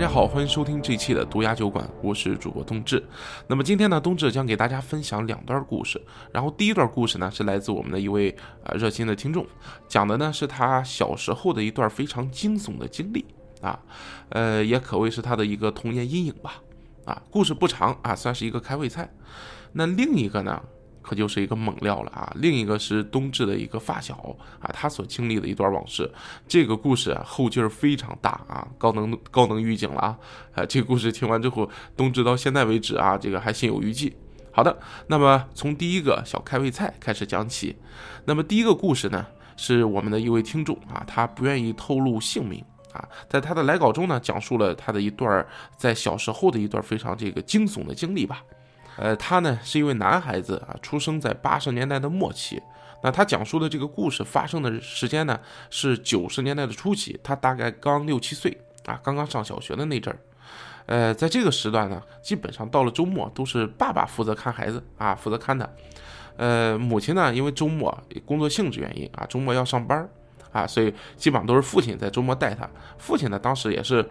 大家好，欢迎收听这一期的毒牙酒馆，我是主播冬至。那么今天呢，冬至将给大家分享两段故事。然后第一段故事呢，是来自我们的一位呃热心的听众，讲的呢是他小时候的一段非常惊悚的经历啊，呃，也可谓是他的一个童年阴影吧。啊，故事不长啊，算是一个开胃菜。那另一个呢？可就是一个猛料了啊！另一个是冬至的一个发小啊，他所经历的一段往事。这个故事啊，后劲儿非常大啊，高能高能预警了啊！啊，这个故事听完之后，冬至到现在为止啊，这个还心有余悸。好的，那么从第一个小开胃菜开始讲起。那么第一个故事呢，是我们的一位听众啊，他不愿意透露姓名啊，在他的来稿中呢，讲述了他的一段在小时候的一段非常这个惊悚的经历吧。呃，他呢是一位男孩子啊，出生在八十年代的末期。那他讲述的这个故事发生的时间呢是九十年代的初期，他大概刚六七岁啊，刚刚上小学的那阵儿。呃，在这个时段呢，基本上到了周末都是爸爸负责看孩子啊，负责看他。呃，母亲呢，因为周末工作性质原因啊，周末要上班啊，所以基本上都是父亲在周末带他。父亲呢，当时也是。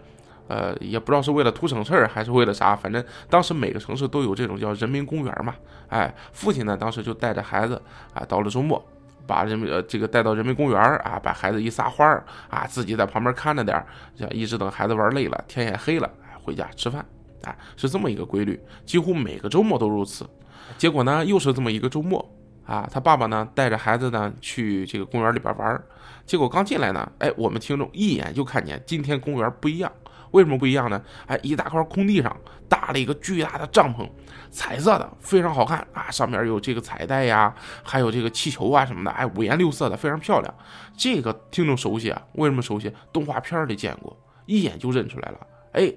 呃，也不知道是为了图省事儿还是为了啥，反正当时每个城市都有这种叫人民公园嘛。哎，父亲呢当时就带着孩子啊，到了周末，把人民呃这个带到人民公园啊，把孩子一撒欢儿啊，自己在旁边看着点儿，一直等孩子玩累了，天也黑了，回家吃饭，啊，是这么一个规律，几乎每个周末都如此。结果呢，又是这么一个周末啊，他爸爸呢带着孩子呢去这个公园里边玩儿，结果刚进来呢，哎，我们听众一眼就看见今天公园不一样。为什么不一样呢？哎，一大块空地上搭了一个巨大的帐篷，彩色的，非常好看啊！上面有这个彩带呀，还有这个气球啊什么的，哎，五颜六色的，非常漂亮。这个听众熟悉啊？为什么熟悉？动画片里见过，一眼就认出来了。哎，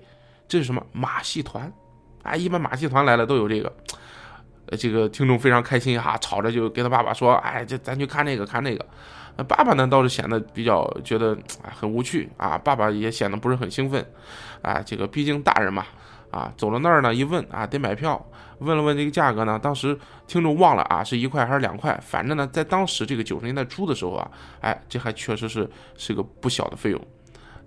这是什么马戏团？哎，一般马戏团来了都有这个。这个听众非常开心哈，吵着就跟他爸爸说：“哎，这咱去看那个，看那个。”那爸爸呢，倒是显得比较觉得啊很无趣啊。爸爸也显得不是很兴奋，啊，这个毕竟大人嘛，啊，走到那儿呢，一问啊，得买票，问了问这个价格呢，当时听众忘了啊，是一块还是两块，反正呢，在当时这个九十年代初的时候啊，哎，这还确实是是个不小的费用。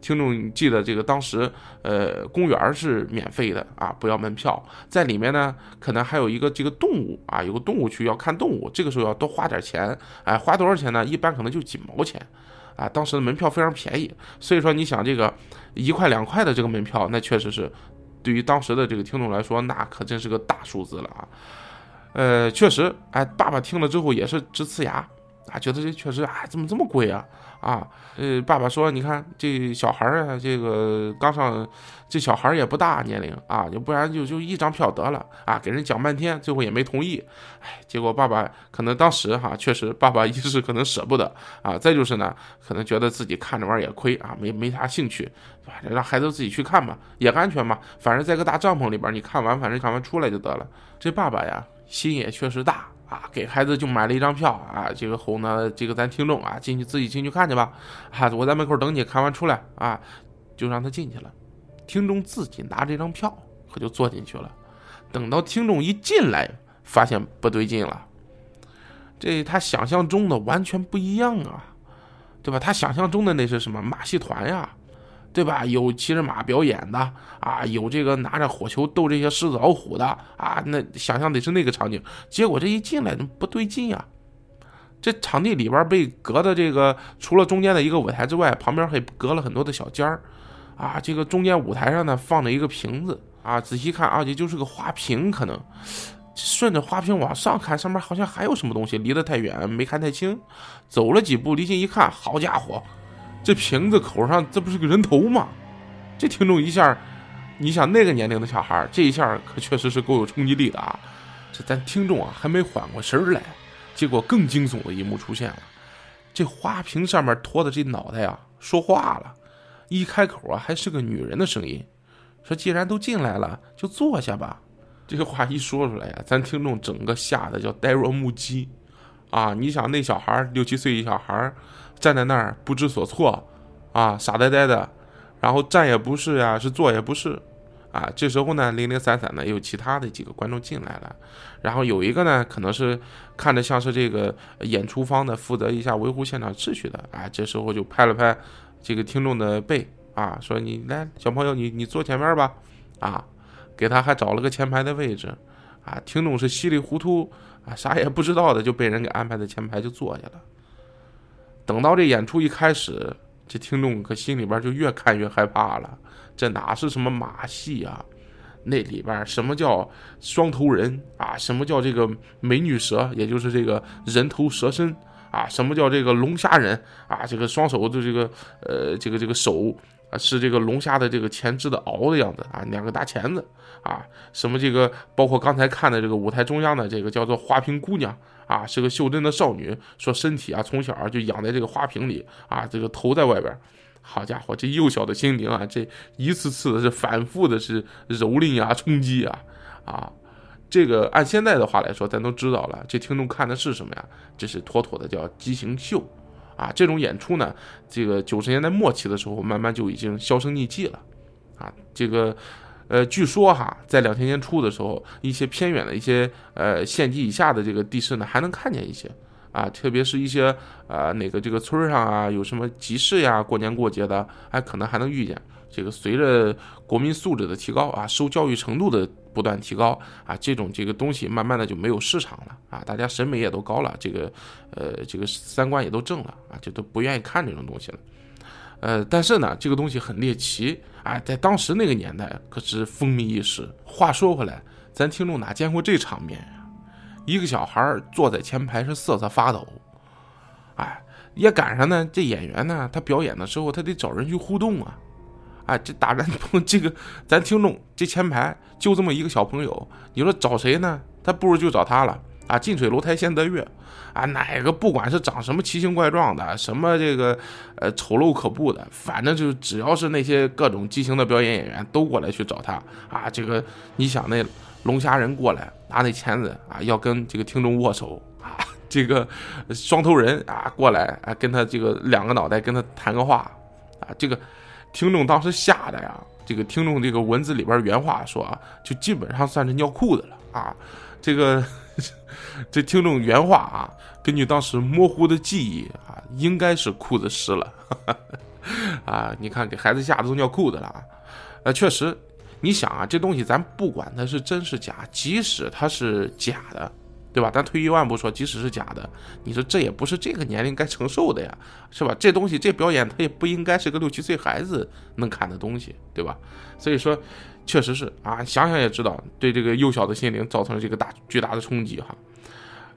听众记得这个当时，呃，公园是免费的啊，不要门票，在里面呢，可能还有一个这个动物啊，有个动物区要看动物，这个时候要多花点钱，哎，花多少钱呢？一般可能就几毛钱，啊，当时的门票非常便宜，所以说你想这个一块两块的这个门票，那确实是对于当时的这个听众来说，那可真是个大数字了啊，呃，确实，哎，爸爸听了之后也是直呲牙。啊，觉得这确实啊，怎么这么贵啊？啊，呃，爸爸说，你看这小孩儿啊，这个刚上，这小孩儿也不大年龄啊，要不然就就一张票得了啊，给人讲半天，最后也没同意。哎，结果爸爸可能当时哈，确实爸爸一是可能舍不得啊，再就是呢，可能觉得自己看着玩也亏啊，没没啥兴趣，反正让孩子自己去看吧，也安全嘛，反正在个大帐篷里边，你看完反正看完出来就得了。这爸爸呀，心也确实大。啊，给孩子就买了一张票啊，这个后呢，这个咱听众啊，进去自己进去看去吧，啊，我在门口等你，看完出来啊，就让他进去了。听众自己拿这张票，可就坐进去了。等到听众一进来，发现不对劲了，这他想象中的完全不一样啊，对吧？他想象中的那是什么马戏团呀？对吧？有骑着马表演的啊，有这个拿着火球逗这些狮子老虎的啊，那想象的是那个场景。结果这一进来，怎么不对劲呀！这场地里边被隔的这个，除了中间的一个舞台之外，旁边还隔了很多的小间儿啊。这个中间舞台上呢，放着一个瓶子啊，仔细看啊，也就是个花瓶，可能顺着花瓶往上看，上面好像还有什么东西，离得太远没看太清。走了几步，离近一看，好家伙！这瓶子口上，这不是个人头吗？这听众一下，你想那个年龄的小孩，这一下可确实是够有冲击力的啊！这咱听众啊，还没缓过神来，结果更惊悚的一幕出现了。这花瓶上面托的这脑袋啊，说话了，一开口啊，还是个女人的声音，说：“既然都进来了，就坐下吧。”这话一说出来呀，咱听众整个吓得叫呆若木鸡啊！你想那小孩六七岁一小孩儿。站在那儿不知所措，啊，傻呆呆的，然后站也不是呀，是坐也不是，啊，这时候呢，零零散散的有其他的几个观众进来了，然后有一个呢，可能是看着像是这个演出方的，负责一下维护现场秩序的，啊，这时候就拍了拍这个听众的背，啊，说你来，小朋友，你你坐前面吧，啊，给他还找了个前排的位置，啊，听众是稀里糊涂啊，啥也不知道的就被人给安排在前排就坐下了。等到这演出一开始，这听众可心里边就越看越害怕了，这哪是什么马戏啊？那里边什么叫双头人啊？什么叫这个美女蛇？也就是这个人头蛇身啊？什么叫这个龙虾人啊？这个双手的这个呃这个这个手啊是这个龙虾的这个前肢的螯的样子啊，两个大钳子啊？什么这个包括刚才看的这个舞台中央的这个叫做花瓶姑娘啊，是个袖珍的少女，说身体啊从小就养在这个花瓶里啊，这个头在外边。好家伙，这幼小的心灵啊，这一次次的是反复的，是蹂躏啊，冲击啊，啊，这个按现在的话来说，咱都知道了，这听众看的是什么呀？这是妥妥的叫畸形秀，啊，这种演出呢，这个九十年代末期的时候，慢慢就已经销声匿迹了，啊，这个，呃，据说哈，在两千年初的时候，一些偏远的一些呃县级以下的这个地市呢，还能看见一些。啊，特别是一些呃哪个这个村上啊，有什么集市呀，过年过节的，还可能还能遇见。这个随着国民素质的提高啊，受教育程度的不断提高啊，这种这个东西慢慢的就没有市场了啊，大家审美也都高了，这个呃这个三观也都正了啊，就都不愿意看这种东西了。呃，但是呢，这个东西很猎奇哎，在当时那个年代可是风靡一时。话说回来，咱听众哪见过这场面呀？一个小孩坐在前排是瑟瑟发抖，哎，也赶上呢。这演员呢，他表演的时候他得找人去互动啊，哎，这打然 这个咱听众这前排就这么一个小朋友，你说找谁呢？他不如就找他了啊！近水楼台先得月啊！哪个不管是长什么奇形怪状的，什么这个呃丑陋可怖的，反正就是只要是那些各种畸形的表演演员都过来去找他啊！这个你想那。龙虾人过来拿那钳子啊，要跟这个听众握手啊。这个双头人啊过来啊，跟他这个两个脑袋跟他谈个话啊。这个听众当时吓得呀，这个听众这个文字里边原话说啊，就基本上算是尿裤子了啊。这个 这听众原话啊，根据当时模糊的记忆啊，应该是裤子湿了 啊。你看给孩子吓得都尿裤子了啊。呃，确实。你想啊，这东西咱不管它是真是假，即使它是假的，对吧？咱退一万步说，即使是假的，你说这也不是这个年龄该承受的呀，是吧？这东西这表演它也不应该是个六七岁孩子能看的东西，对吧？所以说，确实是啊，想想也知道，对这个幼小的心灵造成了这个大巨大的冲击哈。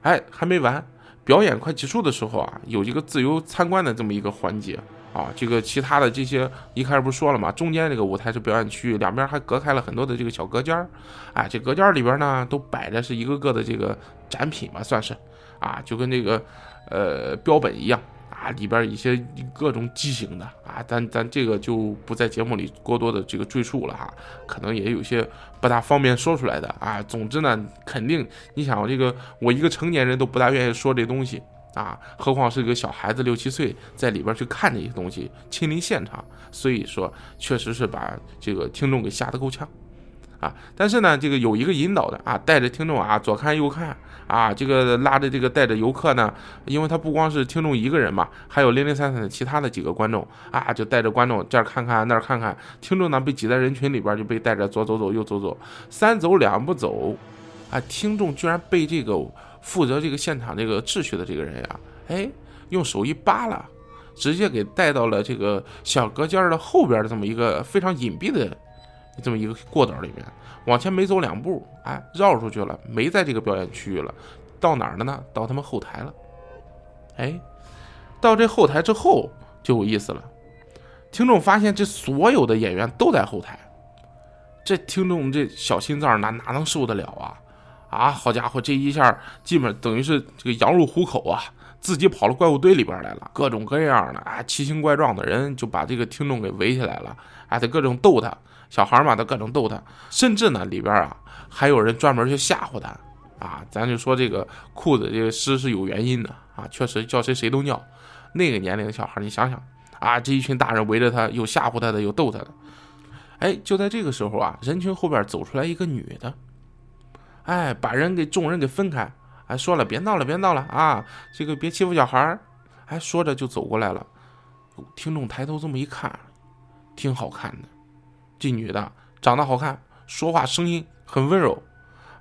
哎，还没完，表演快结束的时候啊，有一个自由参观的这么一个环节。啊，这个其他的这些一开始不是说了吗？中间这个舞台是表演区域，两边还隔开了很多的这个小隔间儿。哎，这隔间里边呢，都摆着是一个个的这个展品吧，算是啊，就跟这个呃标本一样啊，里边一些各种畸形的啊，咱咱这个就不在节目里过多的这个赘述了哈，可能也有些不大方便说出来的啊。总之呢，肯定你想这个我一个成年人都不大愿意说这东西。啊，何况是个小孩子六七岁在里边去看这些东西，亲临现场，所以说确实是把这个听众给吓得够呛，啊，但是呢，这个有一个引导的啊，带着听众啊左看右看啊，这个拉着这个带着游客呢，因为他不光是听众一个人嘛，还有零零散散的其他的几个观众啊，就带着观众这儿看看那儿看看，听众呢被挤在人群里边就被带着左走走右走走，三走两步走，啊，听众居然被这个。负责这个现场这个秩序的这个人呀，哎，用手一扒拉，直接给带到了这个小隔间的后边的这么一个非常隐蔽的这么一个过道里面，往前没走两步，哎，绕出去了，没在这个表演区域了，到哪儿了呢？到他们后台了。哎，到这后台之后就有意思了，听众发现这所有的演员都在后台，这听众这小心脏哪哪能受得了啊？啊，好家伙，这一下基本等于是这个羊入虎口啊，自己跑到怪物堆里边来了，各种各样的啊奇形怪状的人就把这个听众给围起来了，啊，他各种逗他，小孩嘛，他各种逗他，甚至呢里边啊还有人专门去吓唬他，啊，咱就说这个裤子这个湿是有原因的啊，确实叫谁谁都尿，那个年龄的小孩，你想想啊，这一群大人围着他，有吓唬他的，有逗他的，哎，就在这个时候啊，人群后边走出来一个女的。哎，把人给众人给分开，哎，说了别闹了，别闹了啊！这个别欺负小孩儿，哎，说着就走过来了。听众抬头这么一看，挺好看的。这女的长得好看，说话声音很温柔，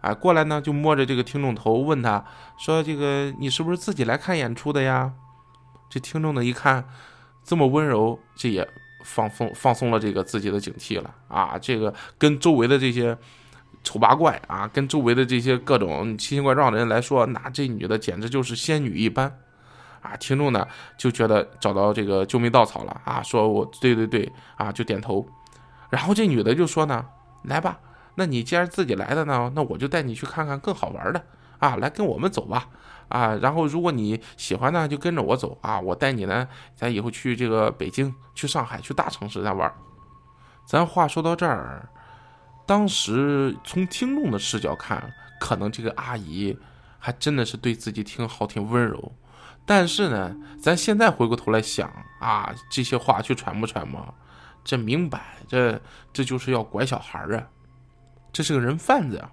哎，过来呢就摸着这个听众头，问他说：“这个你是不是自己来看演出的呀？”这听众呢一看这么温柔，这也放松放松了这个自己的警惕了啊！这个跟周围的这些丑八怪啊，跟周围的这些各种奇形怪状的人来说，那这女的简直就是仙女一般啊！听众呢就觉得找到这个救命稻草了啊，说我对对对啊，就点头。然后这女的就说呢：“来吧，那你既然自己来的呢，那我就带你去看看更好玩的啊，来跟我们走吧。”啊，然后如果你喜欢呢，就跟着我走啊，我带你呢，咱以后去这个北京、去上海、去大城市咱玩。咱话说到这儿，当时从听众的视角看，可能这个阿姨还真的是对自己挺好、挺温柔。但是呢，咱现在回过头来想啊，这些话去揣摩揣摩，这明摆这这就是要拐小孩儿啊，这是个人贩子啊。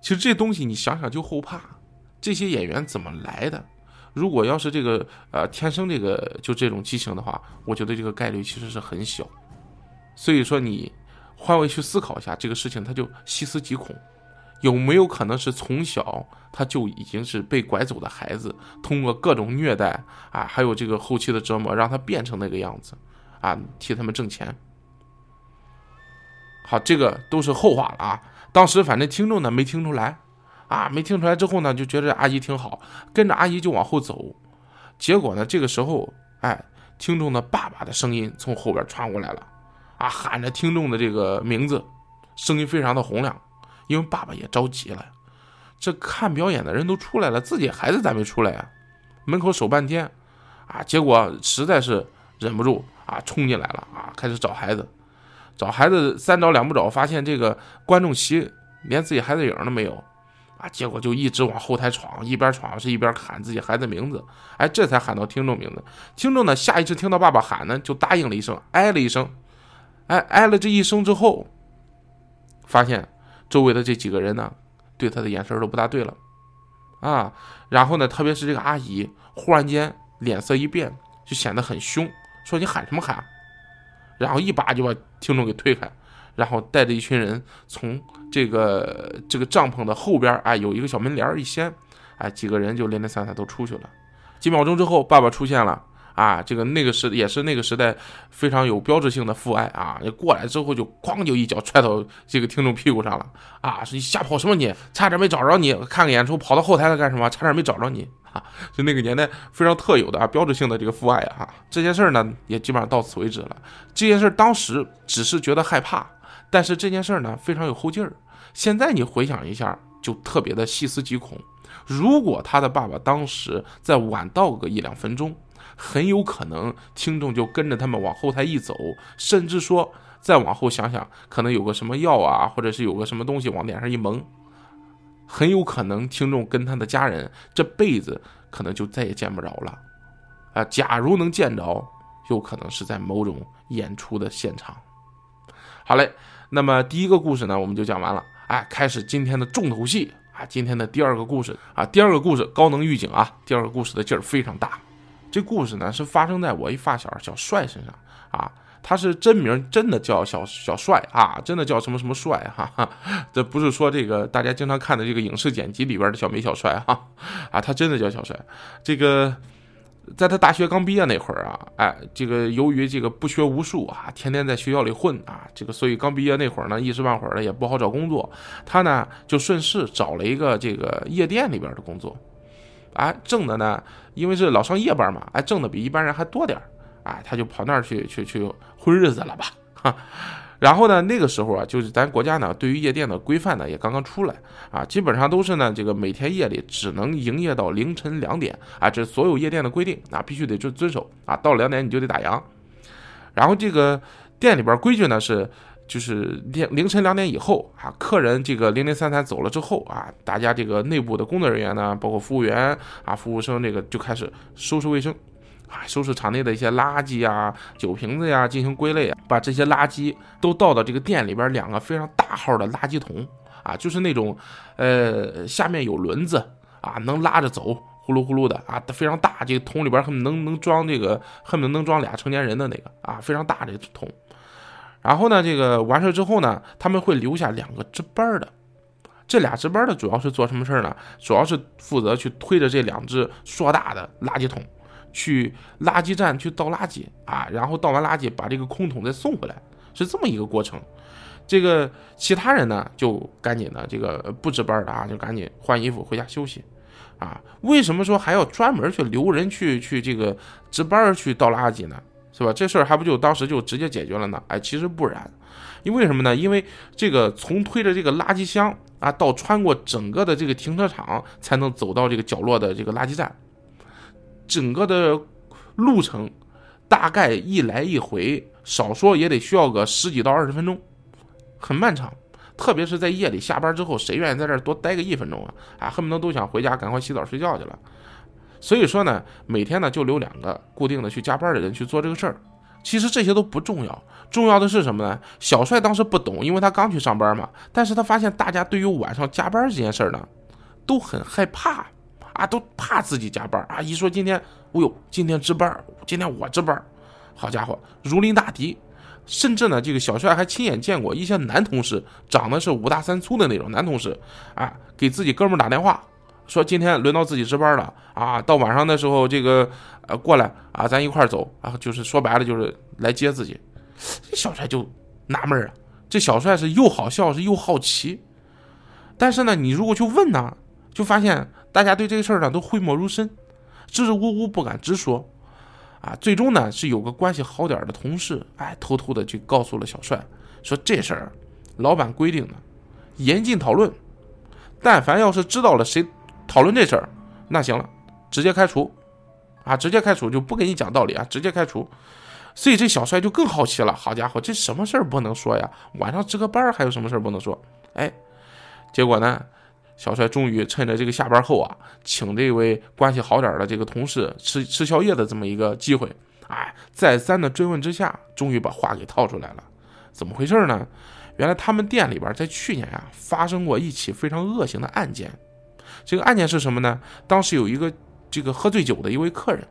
其实这东西你想想就后怕。这些演员怎么来的？如果要是这个呃天生这个就这种畸形的话，我觉得这个概率其实是很小。所以说你换位去思考一下这个事情，他就细思极恐，有没有可能是从小他就已经是被拐走的孩子，通过各种虐待啊，还有这个后期的折磨，让他变成那个样子啊，替他们挣钱。好，这个都是后话了啊。当时反正听众呢没听出来。啊，没听出来之后呢，就觉得阿姨挺好，跟着阿姨就往后走。结果呢，这个时候，哎，听众的爸爸的声音从后边传过来了，啊，喊着听众的这个名字，声音非常的洪亮，因为爸爸也着急了。这看表演的人都出来了，自己孩子咋没出来啊？门口守半天，啊，结果实在是忍不住啊，冲进来了啊，开始找孩子，找孩子三找两不找，发现这个观众席连自己孩子影都没有。啊！结果就一直往后台闯，一边闯是一边喊自己孩子名字，哎，这才喊到听众名字。听众呢，下意识听到爸爸喊呢，就答应了一声，哎了一声，哎哎了这一声之后，发现周围的这几个人呢，对他的眼神都不大对了，啊，然后呢，特别是这个阿姨，忽然间脸色一变，就显得很凶，说你喊什么喊？然后一把就把听众给推开。然后带着一群人从这个这个帐篷的后边，哎，有一个小门帘一掀，哎，几个人就零零散散都出去了。几秒钟之后，爸爸出现了，啊，这个那个时也是那个时代非常有标志性的父爱啊，过来之后就哐就一脚踹到这个听众屁股上了，啊，说你瞎跑什么你，差点没找着你，看个演出跑到后台来干什么？差点没找着你啊，就那个年代非常特有的啊，标志性的这个父爱啊。这件事呢也基本上到此为止了。这件事当时只是觉得害怕。但是这件事呢，非常有后劲儿。现在你回想一下，就特别的细思极恐。如果他的爸爸当时再晚到个一两分钟，很有可能听众就跟着他们往后台一走，甚至说再往后想想，可能有个什么药啊，或者是有个什么东西往脸上一蒙，很有可能听众跟他的家人这辈子可能就再也见不着了。啊，假如能见着，有可能是在某种演出的现场。好嘞。那么第一个故事呢，我们就讲完了。哎，开始今天的重头戏啊！今天的第二个故事啊，第二个故事高能预警啊！第二个故事的劲儿非常大。这故事呢是发生在我一发小小帅身上啊，他是真名真的叫小小帅啊，真的叫什么什么帅哈，这不是说这个大家经常看的这个影视剪辑里边的小美小帅哈啊，他真的叫小帅，这个。在他大学刚毕业那会儿啊，哎，这个由于这个不学无术啊，天天在学校里混啊，这个所以刚毕业那会儿呢，一时半会儿的也不好找工作。他呢就顺势找了一个这个夜店里边的工作，啊，挣的呢，因为是老上夜班嘛，哎，挣的比一般人还多点儿，哎，他就跑那儿去去去混日子了吧，哈。然后呢，那个时候啊，就是咱国家呢，对于夜店的规范呢，也刚刚出来啊，基本上都是呢，这个每天夜里只能营业到凌晨两点啊，这所有夜店的规定啊，必须得遵遵守啊，到两点你就得打烊。然后这个店里边规矩呢是，就是凌凌晨两点以后啊，客人这个零零散散走了之后啊，大家这个内部的工作人员呢，包括服务员啊、服务生这个就开始收拾卫生。啊，收拾场内的一些垃圾啊、酒瓶子呀，进行归类啊，把这些垃圾都倒到这个店里边两个非常大号的垃圾桶啊，就是那种，呃，下面有轮子啊，能拉着走，呼噜呼噜的啊，非常大，这个桶里边恨不能能装这个，恨不得能装俩成年人的那个啊，非常大这个桶。然后呢，这个完事之后呢，他们会留下两个值班的，这俩值班的主要是做什么事呢？主要是负责去推着这两只硕大的垃圾桶，去垃圾站去倒垃圾啊，然后倒完垃圾把这个空桶再送回来，是这么一个过程。这个其他人呢，就赶紧的这个不值班的啊，就赶紧换衣服回家休息啊。为什么说还要专门去留人去去这个值班去倒垃圾呢？是吧？这事儿还不就当时就直接解决了呢？哎，其实不然，因为什么呢？因为这个从推着这个垃圾箱啊，到穿过整个的这个停车场，才能走到这个角落的这个垃圾站，整个的路程大概一来一回，少说也得需要个十几到二十分钟，很漫长。特别是在夜里下班之后，谁愿意在这儿多待个一分钟啊？啊，恨不得都想回家赶快洗澡睡觉去了。所以说呢，每天呢就留两个固定的去加班的人去做这个事儿。其实这些都不重要，重要的是什么呢？小帅当时不懂，因为他刚去上班嘛。但是他发现大家对于晚上加班这件事儿呢，都很害怕啊，都怕自己加班啊。一说今天，哦呦，今天值班，今天我值班，好家伙，如临大敌。甚至呢，这个小帅还亲眼见过一些男同事，长得是五大三粗的那种男同事啊，给自己哥们打电话。说今天轮到自己值班了啊！到晚上的时候，这个呃过来啊，咱一块走啊，就是说白了就是来接自己。这小帅就纳闷啊，这小帅是又好笑是又好奇，但是呢，你如果去问呢，就发现大家对这个事儿呢都讳莫如深，支支吾吾不敢直说啊。最终呢，是有个关系好点的同事，哎，偷偷的去告诉了小帅，说这事儿老板规定的，严禁讨论，但凡要是知道了谁。讨论这事儿，那行了，直接开除，啊，直接开除就不跟你讲道理啊，直接开除。所以这小帅就更好奇了，好家伙，这什么事儿不能说呀？晚上值个班还有什么事儿不能说？哎，结果呢，小帅终于趁着这个下班后啊，请这位关系好点的这个同事吃吃宵夜的这么一个机会，哎，再三的追问之下，终于把话给套出来了。怎么回事呢？原来他们店里边在去年呀发生过一起非常恶性的案件。这个案件是什么呢？当时有一个这个喝醉酒的一位客人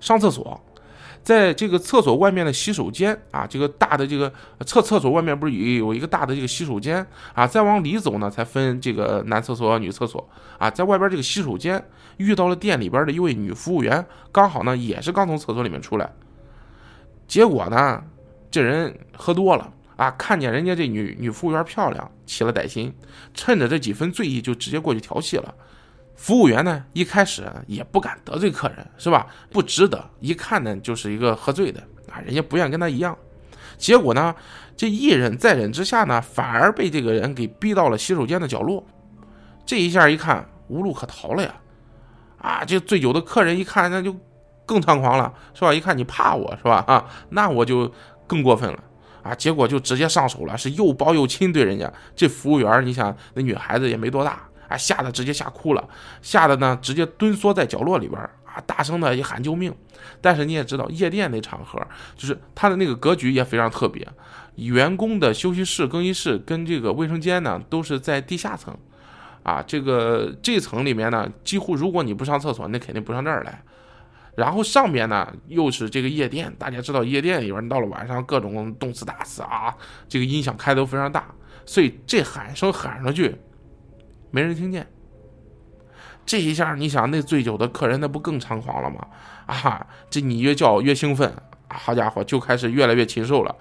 上厕所，在这个厕所外面的洗手间啊，这个大的这个厕厕所外面不是有有一个大的这个洗手间啊？再往里走呢，才分这个男厕所、女厕所啊。在外边这个洗手间遇到了店里边的一位女服务员，刚好呢也是刚从厕所里面出来，结果呢这人喝多了。啊！看见人家这女女服务员漂亮，起了歹心，趁着这几分醉意就直接过去调戏了。服务员呢，一开始也不敢得罪客人，是吧？不值得，一看呢就是一个喝醉的啊，人家不愿跟他一样。结果呢，这一忍再忍之下呢，反而被这个人给逼到了洗手间的角落。这一下一看无路可逃了呀！啊，这醉酒的客人一看那就更猖狂了，是吧？一看你怕我是吧？啊，那我就更过分了。啊，结果就直接上手了，是又抱又亲，对人家这服务员，你想那女孩子也没多大，啊，吓得直接吓哭了，吓得呢直接蹲缩在角落里边啊，大声的一喊救命。但是你也知道，夜店那场合，就是他的那个格局也非常特别，员工的休息室、更衣室跟这个卫生间呢都是在地下层，啊，这个这层里面呢，几乎如果你不上厕所，那肯定不上这儿来。然后上边呢又是这个夜店，大家知道夜店里边到了晚上各种动次打次啊，这个音响开都非常大，所以这喊声喊上去，没人听见。这一下你想那醉酒的客人那不更猖狂了吗？啊，这你越叫越兴奋，好家伙就开始越来越禽兽了。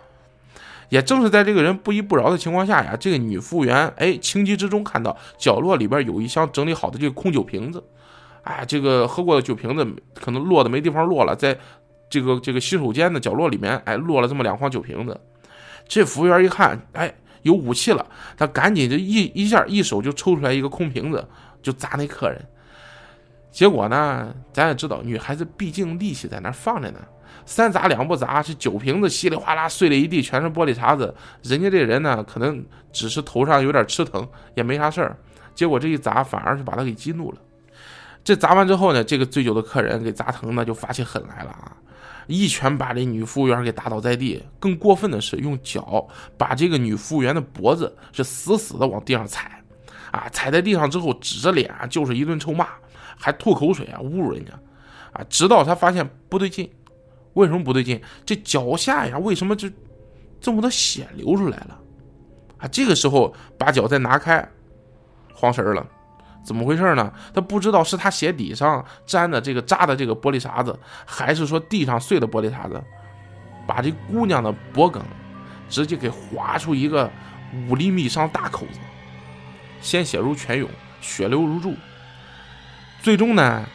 也正是在这个人不依不饶的情况下呀，这个女服务员哎情急之中看到角落里边有一箱整理好的这个空酒瓶子。哎，这个喝过的酒瓶子可能落的没地方落了，在这个这个洗手间的角落里面，哎，落了这么两筐酒瓶子。这服务员一看，哎，有武器了，他赶紧就一一下一手就抽出来一个空瓶子，就砸那客人。结果呢，咱也知道，女孩子毕竟力气在那放着呢，三砸两不砸，这酒瓶子稀里哗啦碎了一地，全是玻璃碴子。人家这人呢，可能只是头上有点吃疼，也没啥事儿。结果这一砸，反而是把他给激怒了。这砸完之后呢，这个醉酒的客人给砸疼呢，就发起狠来了啊！一拳把这女服务员给打倒在地，更过分的是用脚把这个女服务员的脖子是死死的往地上踩，啊，踩在地上之后指着脸就是一顿臭骂，还吐口水啊，侮辱人家啊，直到他发现不对劲，为什么不对劲？这脚下呀，为什么就这么多血流出来了？啊，这个时候把脚再拿开，慌神了。怎么回事呢？他不知道是他鞋底上粘的这个扎的这个玻璃碴子，还是说地上碎的玻璃碴子，把这姑娘的脖梗直接给划出一个五厘米以上大口子，鲜血如泉涌，血流如注。最终呢，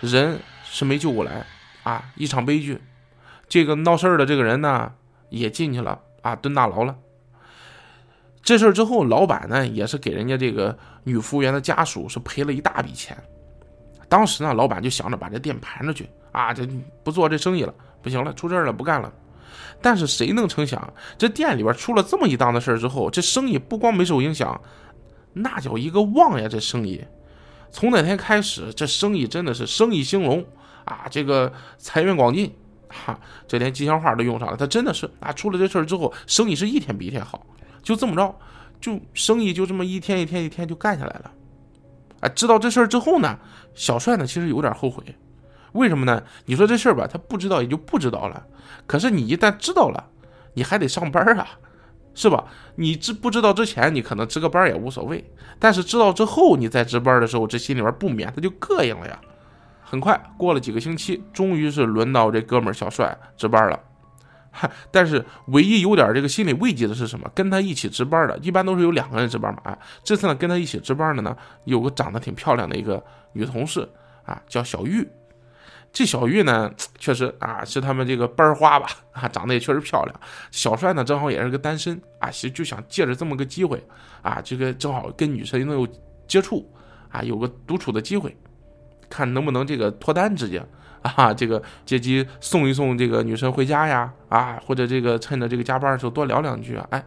人是没救过来啊，一场悲剧。这个闹事儿的这个人呢，也进去了啊，蹲大牢了。这事儿之后，老板呢也是给人家这个女服务员的家属是赔了一大笔钱。当时呢，老板就想着把这店盘出去啊，这不做这生意了，不行了，出事了，不干了。但是谁能成想，这店里边出了这么一档子事儿之后，这生意不光没受影响，那叫一个旺呀！这生意，从那天开始，这生意真的是生意兴隆啊，这个财源广进，哈，这连吉祥话都用上了。他真的是啊，出了这事儿之后，生意是一天比一天好。就这么着，就生意就这么一天一天一天就干下来了。啊，知道这事儿之后呢，小帅呢其实有点后悔。为什么呢？你说这事儿吧，他不知道也就不知道了。可是你一旦知道了，你还得上班啊，是吧？你知不知道之前你可能值个班也无所谓，但是知道之后你在值班的时候，这心里边不免他就膈应了呀。很快过了几个星期，终于是轮到这哥们儿小帅值班了。但是唯一有点这个心理慰藉的是什么？跟他一起值班的，一般都是有两个人值班嘛。啊，这次呢跟他一起值班的呢，有个长得挺漂亮的一个女同事啊，叫小玉。这小玉呢，确实啊是他们这个班花吧，啊长得也确实漂亮。小帅呢正好也是个单身啊，就就想借着这么个机会啊，这个正好跟女生能有接触啊，有个独处的机会，看能不能这个脱单直接。啊，这个借机送一送这个女生回家呀，啊，或者这个趁着这个加班的时候多聊两句啊，哎，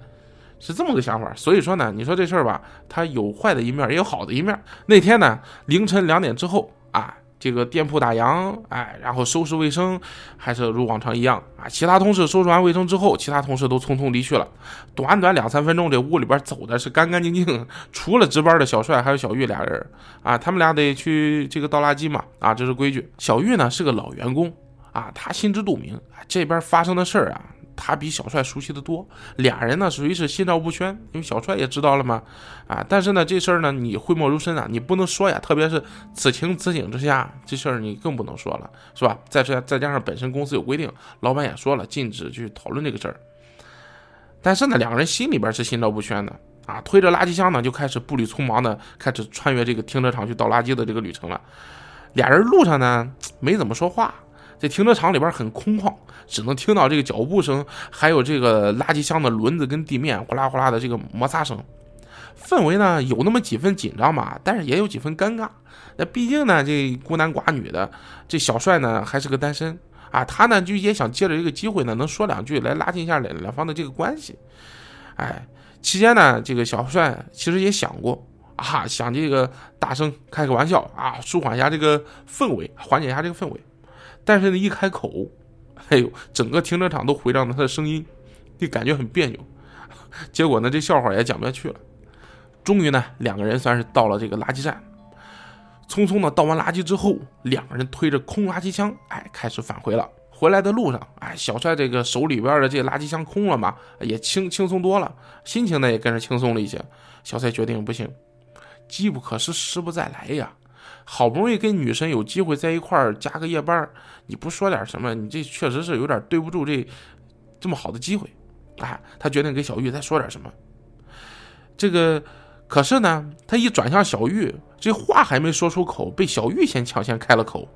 是这么个想法。所以说呢，你说这事儿吧，它有坏的一面，也有好的一面。那天呢，凌晨两点之后啊。这个店铺打烊，哎，然后收拾卫生，还是如往常一样啊。其他同事收拾完卫生之后，其他同事都匆匆离去了。短短两三分钟，这屋里边走的是干干净净，除了值班的小帅还有小玉俩人啊，他们俩得去这个倒垃圾嘛，啊，这是规矩。小玉呢是个老员工啊，他心知肚明，这边发生的事儿啊。他比小帅熟悉的多，俩人呢属于是心照不宣，因为小帅也知道了嘛，啊，但是呢这事儿呢你讳莫如深啊，你不能说呀，特别是此情此景之下，这事儿你更不能说了，是吧？再再再加上本身公司有规定，老板也说了禁止去讨论这个事儿，但是呢两个人心里边是心照不宣的。啊，推着垃圾箱呢就开始步履匆忙的开始穿越这个停车场去倒垃圾的这个旅程了，俩人路上呢没怎么说话。这停车场里边很空旷，只能听到这个脚步声，还有这个垃圾箱的轮子跟地面呼啦呼啦的这个摩擦声。氛围呢有那么几分紧张吧，但是也有几分尴尬。那毕竟呢，这孤男寡女的，这小帅呢还是个单身啊，他呢就也想借着这个机会呢，能说两句来拉近一下两两方的这个关系。哎，期间呢，这个小帅其实也想过啊，想这个大声开个玩笑啊，舒缓一下这个氛围，缓解一下这个氛围。但是呢，一开口，哎呦，整个停车场都回荡着他的声音，就感觉很别扭。结果呢，这笑话也讲不下去了。终于呢，两个人算是到了这个垃圾站。匆匆的倒完垃圾之后，两个人推着空垃圾箱，哎，开始返回了。回来的路上，哎，小帅这个手里边的这个垃圾箱空了嘛，也轻轻松多了，心情呢也跟着轻松了一些。小帅决定，不行，机不可失，失不再来呀。好不容易跟女神有机会在一块儿加个夜班，你不说点什么，你这确实是有点对不住这这么好的机会。哎，他决定给小玉再说点什么。这个可是呢，他一转向小玉，这话还没说出口，被小玉先抢先开了口。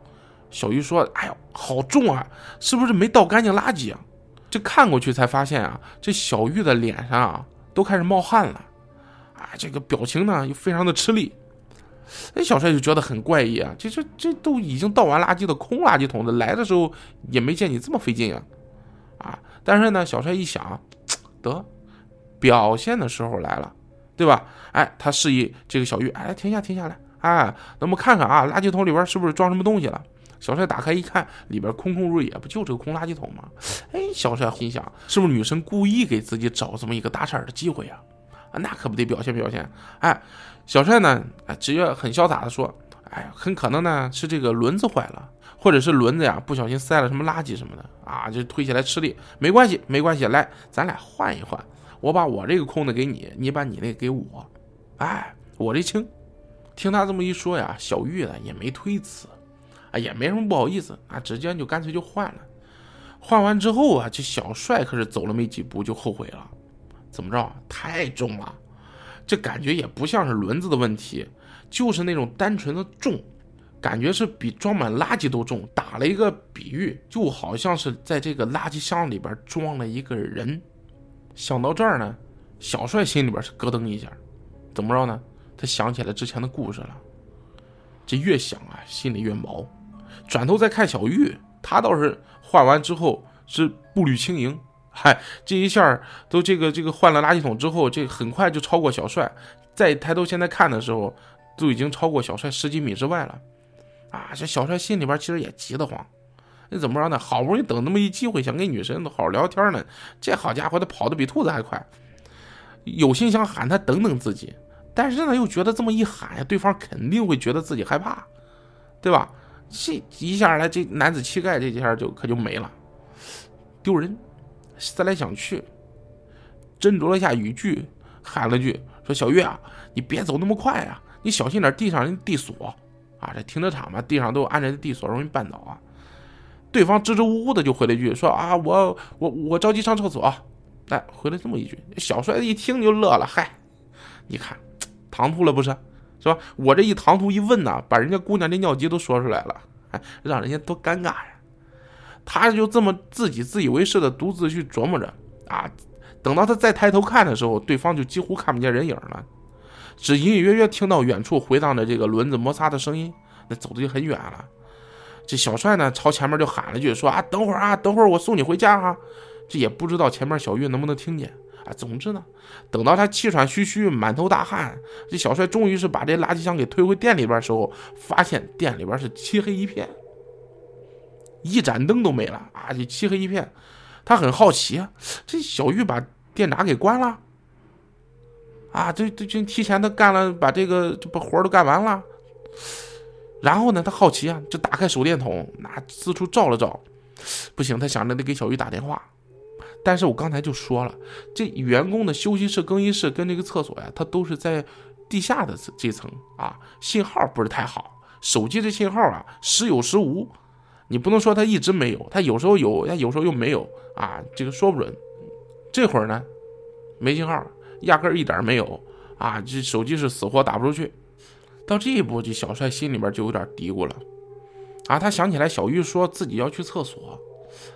小玉说：“哎呦，好重啊，是不是没倒干净垃圾啊？”这看过去才发现啊，这小玉的脸上啊都开始冒汗了，啊，这个表情呢又非常的吃力。哎，小帅就觉得很怪异啊！这这这都已经倒完垃圾的空垃圾桶的，来的时候也没见你这么费劲啊！啊！但是呢，小帅一想，得表现的时候来了，对吧？哎，他示意这个小玉，哎，停下，停下来，哎，那么看看啊，垃圾桶里边是不是装什么东西了？小帅打开一看，里边空空如也，不就是个空垃圾桶吗？哎，小帅心想，是不是女生故意给自己找这么一个搭茬的机会呀？啊，那可不得表现表现。哎，小帅呢，哎，直接很潇洒的说，哎，很可能呢是这个轮子坏了，或者是轮子呀不小心塞了什么垃圾什么的啊，就推起来吃力。没关系，没关系，来，咱俩换一换，我把我这个空的给你，你把你那个给我，哎，我这轻。听他这么一说呀，小玉呢也没推辞，啊，也没什么不好意思啊，直接就干脆就换了。换完之后啊，这小帅可是走了没几步就后悔了。怎么着？太重了，这感觉也不像是轮子的问题，就是那种单纯的重，感觉是比装满垃圾都重。打了一个比喻，就好像是在这个垃圾箱里边装了一个人。想到这儿呢，小帅心里边是咯噔一下，怎么着呢？他想起来之前的故事了，这越想啊，心里越毛。转头再看小玉，他倒是换完之后是步履轻盈，嗨，这一下都这个这个换了垃圾桶之后，这很快就超过小帅。再抬头现在看的时候，都已经超过小帅十几米之外了。啊，这小帅心里边其实也急得慌。那怎么着呢？好不容易等那么一机会，想跟女神好好聊天呢，这好家伙，他跑得比兔子还快，有心想喊他等等自己。但是呢，又觉得这么一喊呀，对方肯定会觉得自己害怕，对吧？这一下来，这男子气概这下就可就没了，丢人。思来想去，斟酌了一下语句，喊了句：“说小月啊，你别走那么快啊，你小心点，地上人地锁啊，这停车场嘛，地上都安着地锁，容易绊倒啊。”对方支支吾吾的就回了一句：“说啊，我我我着急上厕所。”哎，回了这么一句。小帅一听就乐了：“嗨，你看。”唐突了不是，是吧？我这一唐突一问呐，把人家姑娘这尿急都说出来了，哎，让人家多尴尬呀！他就这么自己自以为是的独自去琢磨着啊。等到他再抬头看的时候，对方就几乎看不见人影了，只隐隐约约听到远处回荡着这个轮子摩擦的声音，那走的就很远了。这小帅呢，朝前面就喊了句说啊，等会儿啊，等会儿我送你回家啊。这也不知道前面小玉能不能听见。啊，总之呢，等到他气喘吁吁、满头大汗，这小帅终于是把这垃圾箱给推回店里边的时候，发现店里边是漆黑一片，一盏灯都没了啊！这漆黑一片，他很好奇啊，这小玉把电闸给关了啊？这这这提前他干了，把这个把活都干完了，然后呢，他好奇啊，就打开手电筒，拿四处照了照，不行，他想着得给小玉打电话。但是我刚才就说了，这员工的休息室、更衣室跟这个厕所呀，它都是在地下的这层啊，信号不是太好。手机的信号啊，时有时无，你不能说他一直没有，他有时候有，他有时候又没有啊，这个说不准。这会儿呢，没信号，压根儿一点没有啊，这手机是死活打不出去。到这一步，这小帅心里边就有点嘀咕了啊，他想起来小玉说自己要去厕所。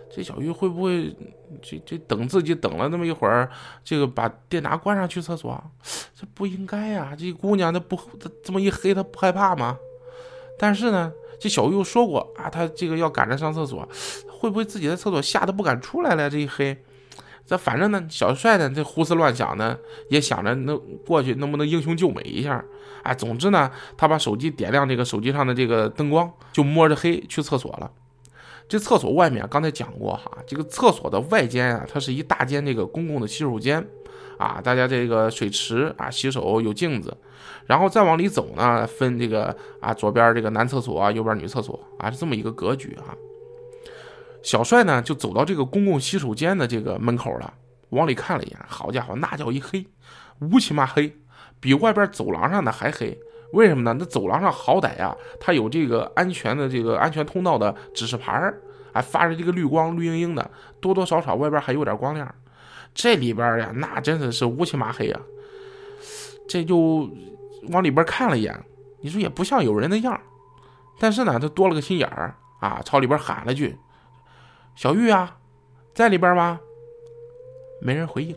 这小玉会不会这这等自己等了那么一会儿，这个把电闸关上去厕所？这不应该呀！这姑娘她不她这么一黑，她不害怕吗？但是呢，这小玉说过啊，他这个要赶着上厕所，会不会自己在厕所吓得不敢出来了？这一黑，这反正呢，小帅呢这胡思乱想呢，也想着能过去能不能英雄救美一下。哎，总之呢，他把手机点亮，这个手机上的这个灯光，就摸着黑去厕所了。这厕所外面刚才讲过哈，这个厕所的外间啊，它是一大间这个公共的洗手间，啊，大家这个水池啊，洗手有镜子，然后再往里走呢，分这个啊，左边这个男厕所啊，右边女厕所啊，是这么一个格局啊。小帅呢就走到这个公共洗手间的这个门口了，往里看了一眼，好家伙，那叫一黑，乌漆嘛黑，比外边走廊上的还黑。为什么呢？那走廊上好歹呀，它有这个安全的这个安全通道的指示牌儿，还发着这个绿光，绿莹莹的，多多少少外边还有点光亮。这里边呀，那真的是乌漆麻黑啊。这就往里边看了一眼，你说也不像有人的样但是呢，他多了个心眼儿啊，朝里边喊了句：“小玉啊，在里边吗？”没人回应。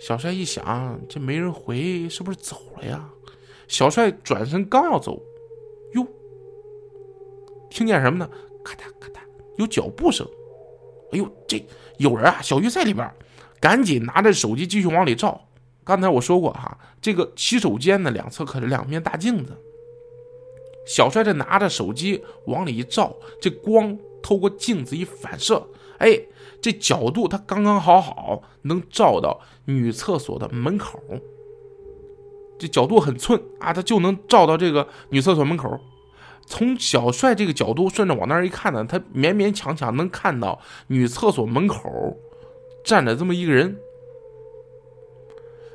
小帅一想，这没人回，是不是走了呀？小帅转身刚要走，哟，听见什么呢？咔嗒咔嗒，有脚步声。哎呦，这有人啊！小玉在里边，赶紧拿着手机继续往里照。刚才我说过哈，这个洗手间的两侧可是两面大镜子。小帅这拿着手机往里一照，这光透过镜子一反射，哎。这角度它刚刚好好，能照到女厕所的门口，这角度很寸啊，他就能照到这个女厕所门口。从小帅这个角度顺着往那儿一看呢，他勉勉强强能看到女厕所门口站着这么一个人，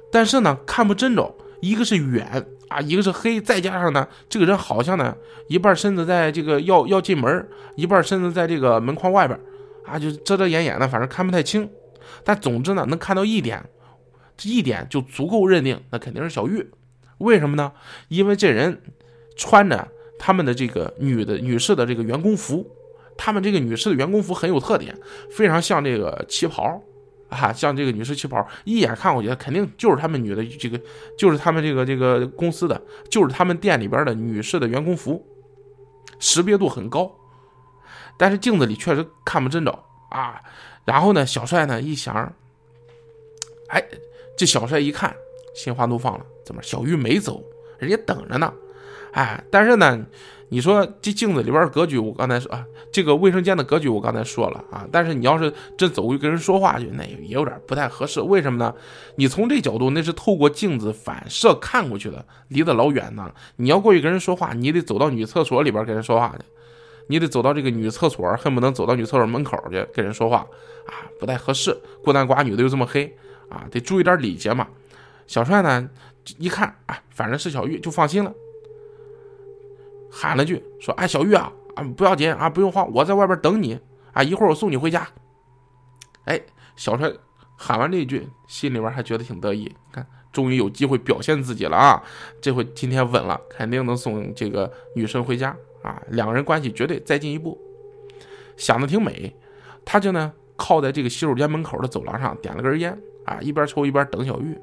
但是呢看不真着，一个是远啊，一个是黑，再加上呢这个人好像呢一半身子在这个要要进门，一半身子在这个门框外边啊，就遮遮掩掩的，反正看不太清。但总之呢能看到一点，这一点就足够认定那肯定是小玉。为什么呢？因为这人穿着。他们的这个女的女士的这个员工服，他们这个女士的员工服很有特点，非常像这个旗袍啊，像这个女士旗袍，一眼看过去，肯定就是他们女的这个，就是他们这个这个公司的，就是他们店里边的女士的员工服，识别度很高。但是镜子里确实看不真着啊。然后呢，小帅呢一想，哎，这小帅一看，心花怒放了，怎么小玉没走，人家等着呢。哎，但是呢，你说这镜子里边格局，我刚才说啊，这个卫生间的格局我刚才说了啊，但是你要是真走过去跟人说话去，那也有点不太合适。为什么呢？你从这角度，那是透过镜子反射看过去的，离得老远呢。你要过去跟人说话，你得走到女厕所里边跟人说话去，你得走到这个女厕所，恨不能走到女厕所门口去跟人说话啊，不太合适。孤男寡女的又这么黑啊，得注意点礼节嘛。小帅呢，一看啊，反正是小玉，就放心了。喊了句说：“哎，小玉啊，啊不要紧啊，不用慌，我在外边等你啊，一会儿我送你回家。”哎，小帅喊完这一句，心里边还觉得挺得意，看，终于有机会表现自己了啊！这回今天稳了，肯定能送这个女生回家啊！两个人关系绝对再进一步，想的挺美。他就呢靠在这个洗手间门口的走廊上，点了根烟啊，一边抽一边等小玉。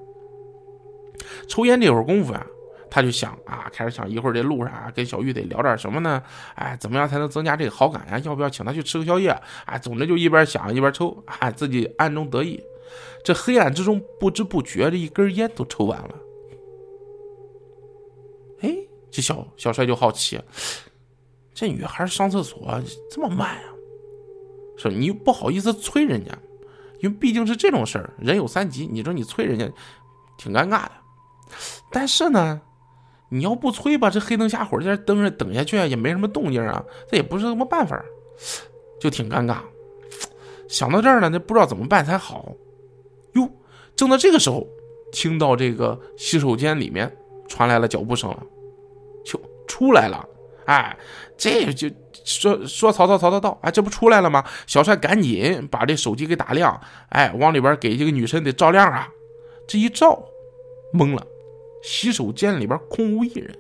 抽烟这会儿功夫啊。他就想啊，开始想一会儿这路上啊，跟小玉得聊点什么呢？哎，怎么样才能增加这个好感呀？要不要请他去吃个宵夜？哎，总之就一边想一边抽，哎，自己暗中得意。这黑暗之中，不知不觉这一根烟都抽完了。哎，这小小帅就好奇，这女孩上厕所这么慢啊？是你又不好意思催人家，因为毕竟是这种事儿，人有三急，你说你催人家，挺尴尬的。但是呢。你要不催吧，这黑灯瞎火在这等着等下去也没什么动静啊，这也不是什么办法，就挺尴尬。想到这儿呢，那不知道怎么办才好。哟，正在这个时候，听到这个洗手间里面传来了脚步声了，就出来了。哎，这就说说曹操，曹操到，哎，这不出来了吗？小帅赶紧把这手机给打亮，哎，往里边给这个女生得照亮啊。这一照，懵了。洗手间里边空无一人，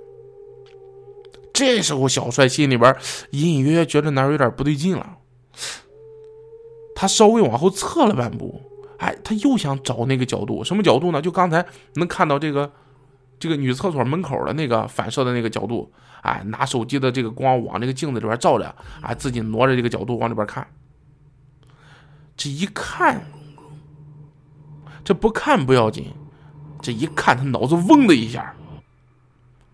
这时候小帅心里边隐隐约约觉得哪有点不对劲了。他稍微往后侧了半步，哎，他又想找那个角度，什么角度呢？就刚才能看到这个这个女厕所门口的那个反射的那个角度，哎，拿手机的这个光往这个镜子里边照着，哎，自己挪着这个角度往里边看。这一看，这不看不要紧。这一看，他脑子嗡的一下，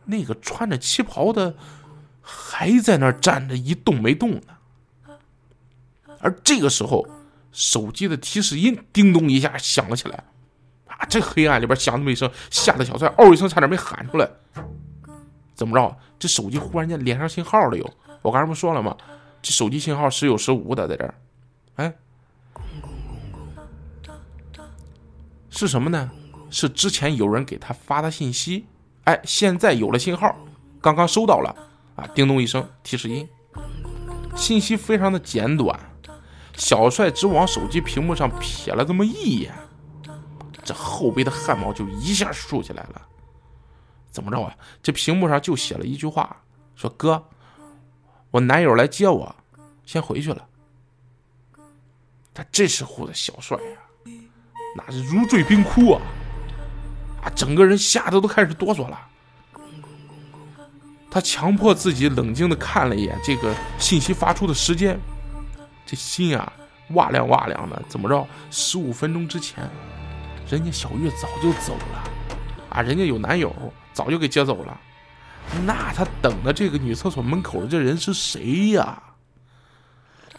那个穿着旗袍的还在那儿站着一动没动呢。而这个时候，手机的提示音叮咚一下响了起来，啊！这黑暗里边响这么一声，吓得小帅嗷一声，差点没喊出来。怎么着？这手机忽然间连上信号了？又？我刚才不说了吗？这手机信号时有时无的，在这。哎，是什么呢？是之前有人给他发的信息，哎，现在有了信号，刚刚收到了，啊，叮咚一声提示音，信息非常的简短，小帅只往手机屏幕上瞥了这么一眼，这后背的汗毛就一下竖起来了，怎么着啊？这屏幕上就写了一句话，说哥，我男友来接我，先回去了。他这时候的小帅呀，那是如坠冰窟啊！啊，整个人吓得都开始哆嗦了。他强迫自己冷静的看了一眼这个信息发出的时间，这心啊哇凉哇凉的。怎么着？十五分钟之前，人家小月早就走了，啊，人家有男友，早就给接走了。那他等的这个女厕所门口的这人是谁呀？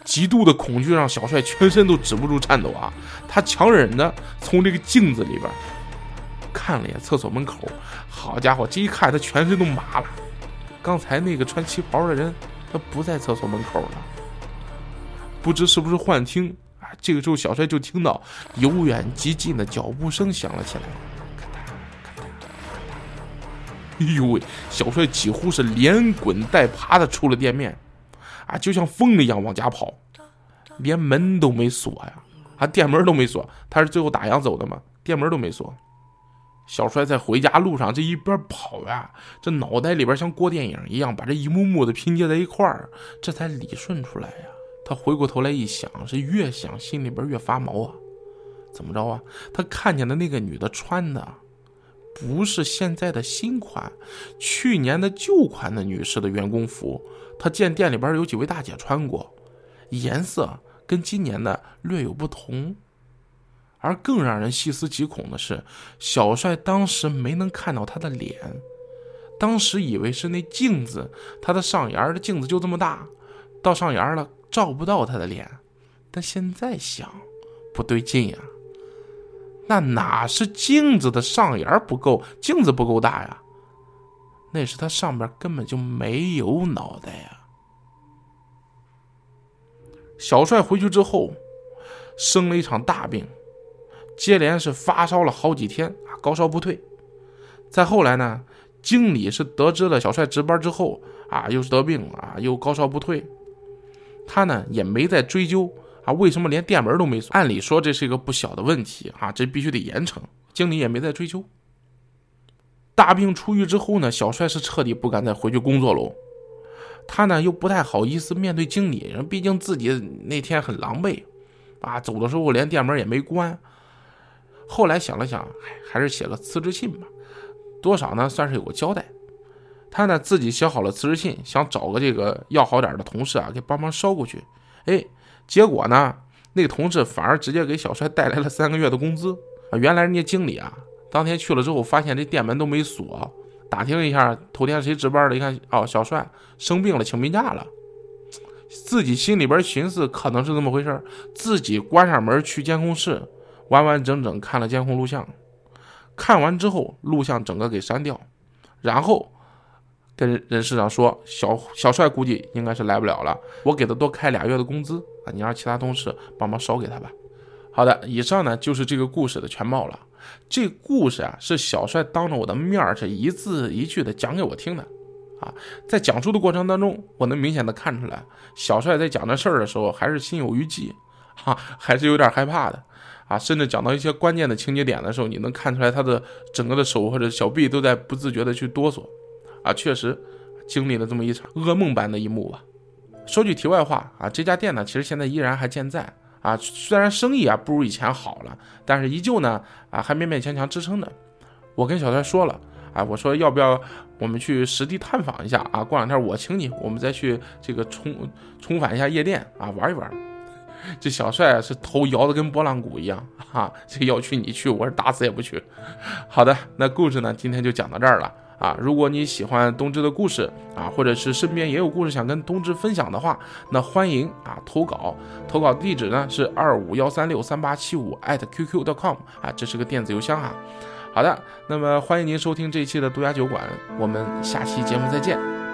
极度的恐惧让小帅全身都止不住颤抖啊！他强忍着从这个镜子里边看了眼厕所门口，好家伙，这一看他全身都麻了。刚才那个穿旗袍的人，他不在厕所门口了，不知是不是幻听啊！这个时候，小帅就听到由远及近的脚步声响了起来。哎呦喂！小帅几乎是连滚带爬的出了店面，啊，就像疯了一样往家跑，连门都没锁呀，啊，店门都没锁。他是最后打烊走的嘛，店门都没锁。小帅在回家路上这一边跑呀，这脑袋里边像过电影一样，把这一幕幕的拼接在一块儿，这才理顺出来呀。他回过头来一想，是越想心里边越发毛啊。怎么着啊？他看见的那个女的穿的。不是现在的新款，去年的旧款的女士的员工服，他见店里边有几位大姐穿过，颜色跟今年的略有不同。而更让人细思极恐的是，小帅当时没能看到他的脸，当时以为是那镜子，他的上沿的镜子就这么大，到上沿了照不到他的脸，但现在想，不对劲呀。那哪是镜子的上沿不够，镜子不够大呀？那是他上边根本就没有脑袋呀！小帅回去之后，生了一场大病，接连是发烧了好几天啊，高烧不退。再后来呢，经理是得知了小帅值班之后啊，又是得病啊，又高烧不退，他呢也没再追究。啊，为什么连店门都没锁？按理说这是一个不小的问题啊，这必须得严惩。经理也没再追究。大病初愈之后呢，小帅是彻底不敢再回去工作喽。他呢又不太好意思面对经理，毕竟自己那天很狼狈啊，走的时候连店门也没关。后来想了想，还是写个辞职信吧，多少呢算是有个交代。他呢自己写好了辞职信，想找个这个要好点的同事啊，给帮忙捎过去。哎。结果呢，那个同事反而直接给小帅带来了三个月的工资啊！原来人家经理啊，当天去了之后，发现这店门都没锁，打听一下头天谁值班的，一看哦，小帅生病了，请病假了。自己心里边寻思，可能是这么回事自己关上门去监控室，完完整整看了监控录像，看完之后，录像整个给删掉，然后。跟人事长说，小小帅估计应该是来不了了，我给他多开俩月的工资啊，你让其他同事帮忙捎给他吧。好的，以上呢就是这个故事的全貌了。这故事啊是小帅当着我的面儿是一字一句的讲给我听的啊，在讲述的过程当中，我能明显的看出来，小帅在讲这事儿的时候还是心有余悸，哈，还是有点害怕的啊，甚至讲到一些关键的情节点的时候，你能看出来他的整个的手或者小臂都在不自觉的去哆嗦。啊，确实经历了这么一场噩梦般的一幕吧。说句题外话啊，这家店呢，其实现在依然还健在啊。虽然生意啊不如以前好了，但是依旧呢啊还勉勉强强支撑着。我跟小帅说了啊，我说要不要我们去实地探访一下啊？过两天我请你，我们再去这个重重返一下夜店啊，玩一玩。这小帅是头摇的跟拨浪鼓一样哈，这要去你去，我是打死也不去。好的，那故事呢今天就讲到这儿了。啊，如果你喜欢冬至的故事啊，或者是身边也有故事想跟冬至分享的话，那欢迎啊投稿。投稿地址呢是二五幺三六三八七五艾特 qq.com 啊，这是个电子邮箱哈。好的，那么欢迎您收听这一期的独家酒馆，我们下期节目再见。